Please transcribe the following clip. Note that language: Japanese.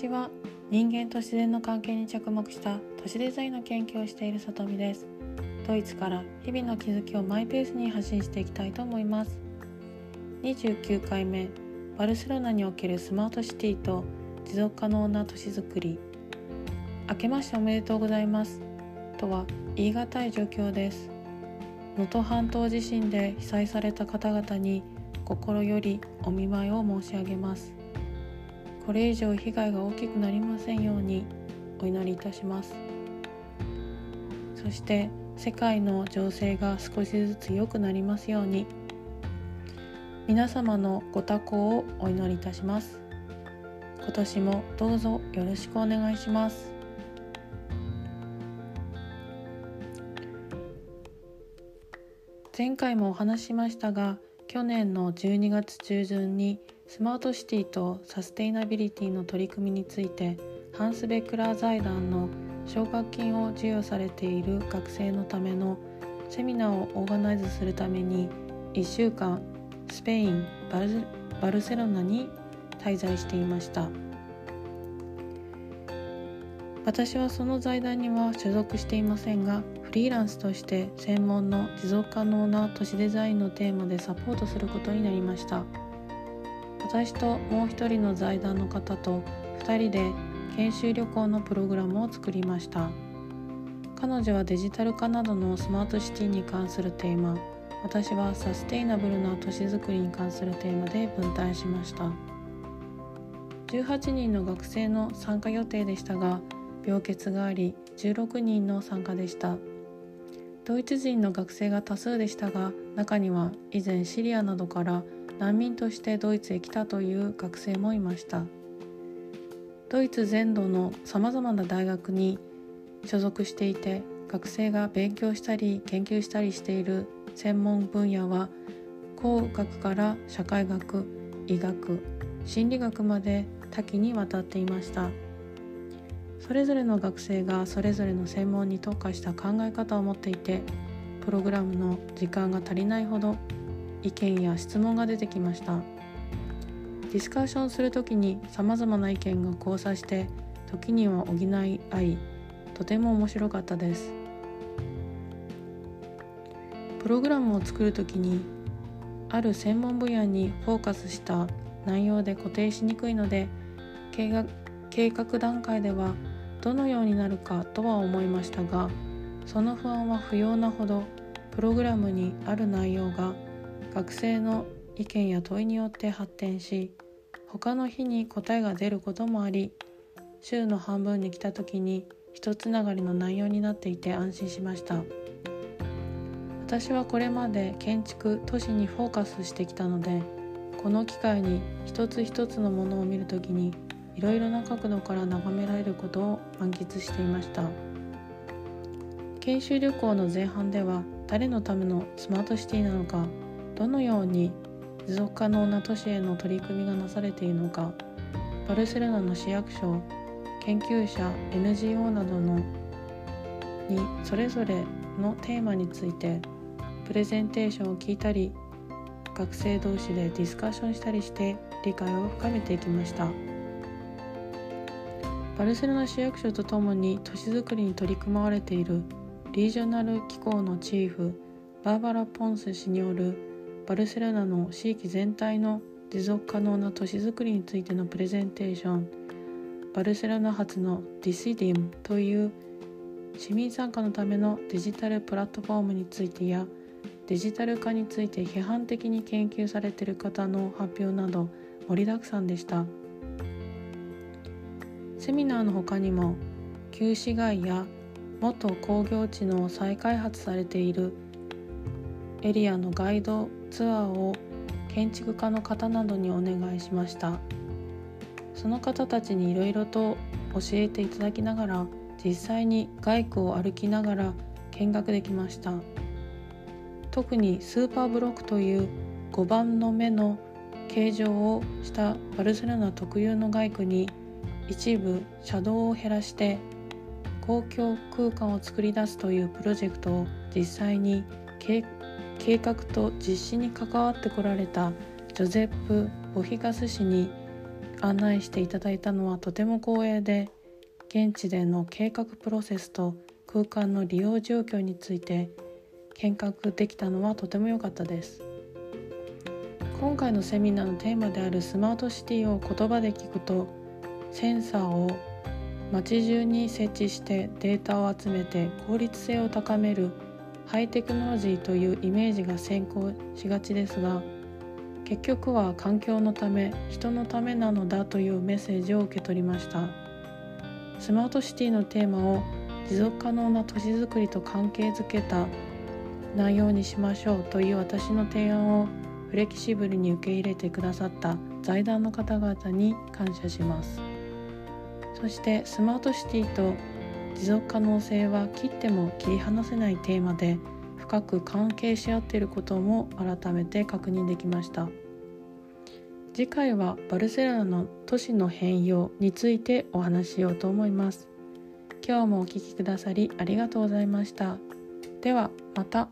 ちは人間と自然の関係に着目した都市デザインの研究をしている里美です。ドイツから日々の気づきをマイペースに発信していきたいと思います。29回目バルセロナにおけるスマートシティと持続可能な都市づくり。明けましておめでとうございます。とは言い難い状況です。能登半島地震で被災された方々に心よりお見舞いを申し上げます。これ以上被害が大きくなりませんようにお祈りいたします。そして世界の情勢が少しずつ良くなりますように皆様のご多幸をお祈りいたします。今年もどうぞよろしくお願いします。前回もお話ししましたが去年の12月中旬にスマートシティとサステイナビリティの取り組みについてハンス・ベクラー財団の奨学金を授与されている学生のためのセミナーをオーガナイズするために1週間スペインバルバルセロナに滞在していました私はその財団には所属していませんがフリーランスとして専門の持続可能な都市デザインのテーマでサポートすることになりました。私ともう一人の財団の方と2人で研修旅行のプログラムを作りました。彼女はデジタル化などのスマートシティに関するテーマ私はサステイナブルな都市づくりに関するテーマで分担しました。18人の学生の参加予定でしたが病欠があり16人の参加でした。ドイツ人の学生が多数でしたが中には以前シリアなどから難民としてドイツへ来たという学生もいました。ドイツ全土のさまざまな大学に所属していて学生が勉強したり研究したりしている専門分野は工学から社会学医学心理学まで多岐にわたっていました。それぞれの学生がそれぞれの専門に特化した考え方を持っていてプログラムの時間が足りないほど意見や質問が出てきました。ディスカッションする時にさまざまな意見が交差して時には補い合いとても面白かったです。プログラムを作る時にある専門分野にフォーカスした内容で固定しにくいので計画計画段階ではどのようになるかとは思いましたがその不安は不要なほどプログラムにある内容が学生の意見や問いによって発展し他の日に答えが出ることもあり週の半分に来た時に一つながりの内容になっていて安心しました。私はこれまで建築都市にフォーカスしてきたのでこの機会に一つ一つのものを見るときにいろいろな角度から眺められることを満喫していました。研修旅行の前半では誰のためのスマートシティなのかどのように持続可能な都市への取り組みがなされているのかバルセロナの市役所研究者 NGO などのにそれぞれのテーマについてプレゼンテーションを聞いたり学生同士でディスカッションしたりして理解を深めていきました。バルセロナ市役所とともに都市づくりに取り組まれているリージョナル機構のチーフバーバラ・ポンス氏によるバルセロナの地域全体の持続可能な都市づくりについてのプレゼンテーションバルセロナ発のディシディムという市民参加のためのデジタルプラットフォームについてやデジタル化について批判的に研究されている方の発表など盛りだくさんでした。セミナーの他にも旧市街や元工業地の再開発されているエリアのガイドツアーを建築家の方などにお願いしました。その方たちにいろいろと教えていただきながら実際に外区を歩きながら見学できました。特にスーパーブロックという5番の目の形状をしたバルセロナ特有の外区に一部車道を減らして公共空間を作り出すというプロジェクトを実際に計計画と実施に関わってこられたジョゼップ・ボヒガス氏に案内していただいたのはとても光栄で現地での計画プロセスと空間の利用状況について見学できたのはとても良かったです。今回のセミナーのテーマであるスマートシティを言葉で聞くとセンサーを街中に設置してデータを集めて効率性を高めるハイテクノロジーというイメージが先行しがちですが結局は環境のため人のためなのだというメッセージを受け取りました。スマートシティのテーマを持続可能な都市づくりと関係づけた内容にしましょうという私の提案をフレキシブルに受け入れてくださった財団の方々に感謝します。そしてスマートシティと持続可能性は切っても切り離せないテーマで深く関係し合っていることも改めて確認できました。次回はバルセロナの都市の変容についてお話ししようと思います。今日もお聴きくださりありがとうございました。ではまた。